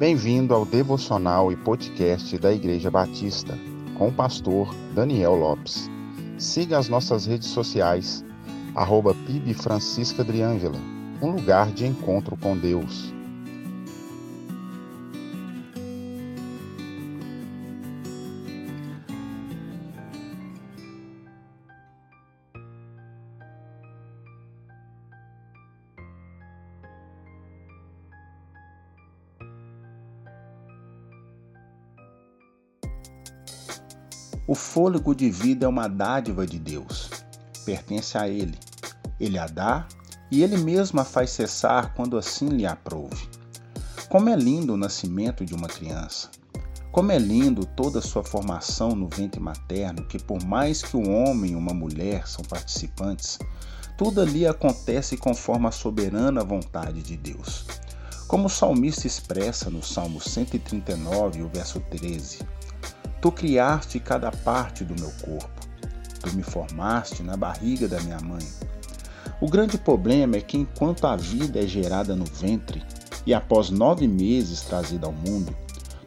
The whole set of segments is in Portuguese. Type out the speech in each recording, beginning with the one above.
Bem-vindo ao devocional e podcast da Igreja Batista, com o pastor Daniel Lopes. Siga as nossas redes sociais, arroba um lugar de encontro com Deus. O fôlego de vida é uma dádiva de Deus, pertence a Ele. Ele a dá e Ele mesmo a faz cessar quando assim lhe aprouve. Como é lindo o nascimento de uma criança! Como é lindo toda a sua formação no ventre materno, que por mais que um homem e uma mulher são participantes, tudo ali acontece conforme a soberana vontade de Deus. Como o salmista expressa no Salmo 139, o verso 13: Tu criaste cada parte do meu corpo. Tu me formaste na barriga da minha mãe. O grande problema é que enquanto a vida é gerada no ventre e após nove meses trazida ao mundo,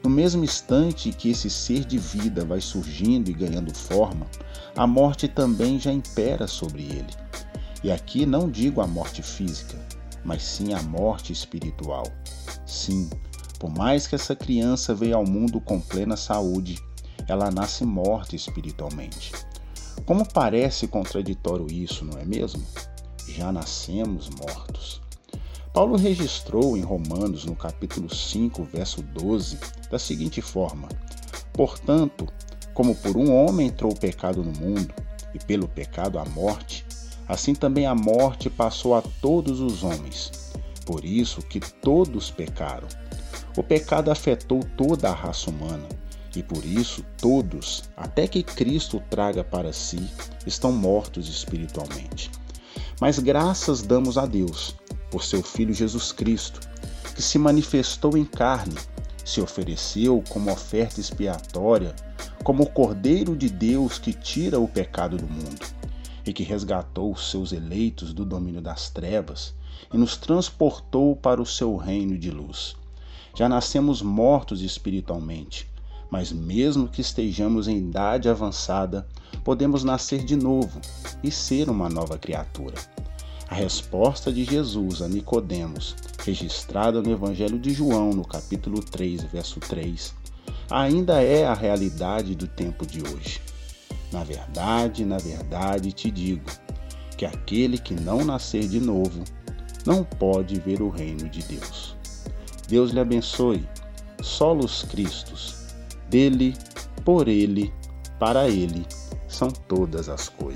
no mesmo instante que esse ser de vida vai surgindo e ganhando forma, a morte também já impera sobre ele. E aqui não digo a morte física, mas sim a morte espiritual. Sim, por mais que essa criança veja ao mundo com plena saúde, ela nasce morta espiritualmente. Como parece contraditório isso, não é mesmo? Já nascemos mortos. Paulo registrou em Romanos, no capítulo 5, verso 12, da seguinte forma: Portanto, como por um homem entrou o pecado no mundo, e pelo pecado a morte, assim também a morte passou a todos os homens. Por isso que todos pecaram. O pecado afetou toda a raça humana e por isso todos, até que Cristo traga para si, estão mortos espiritualmente. Mas graças damos a Deus por seu Filho Jesus Cristo, que se manifestou em carne, se ofereceu como oferta expiatória, como o Cordeiro de Deus que tira o pecado do mundo, e que resgatou os seus eleitos do domínio das trevas e nos transportou para o seu reino de luz. Já nascemos mortos espiritualmente, mas mesmo que estejamos em idade avançada, podemos nascer de novo e ser uma nova criatura. A resposta de Jesus a Nicodemos, registrada no Evangelho de João, no capítulo 3, verso 3, ainda é a realidade do tempo de hoje. Na verdade, na verdade te digo que aquele que não nascer de novo não pode ver o reino de Deus. Deus lhe abençoe. Solos Cristos dele, por ele, para ele são todas as coisas.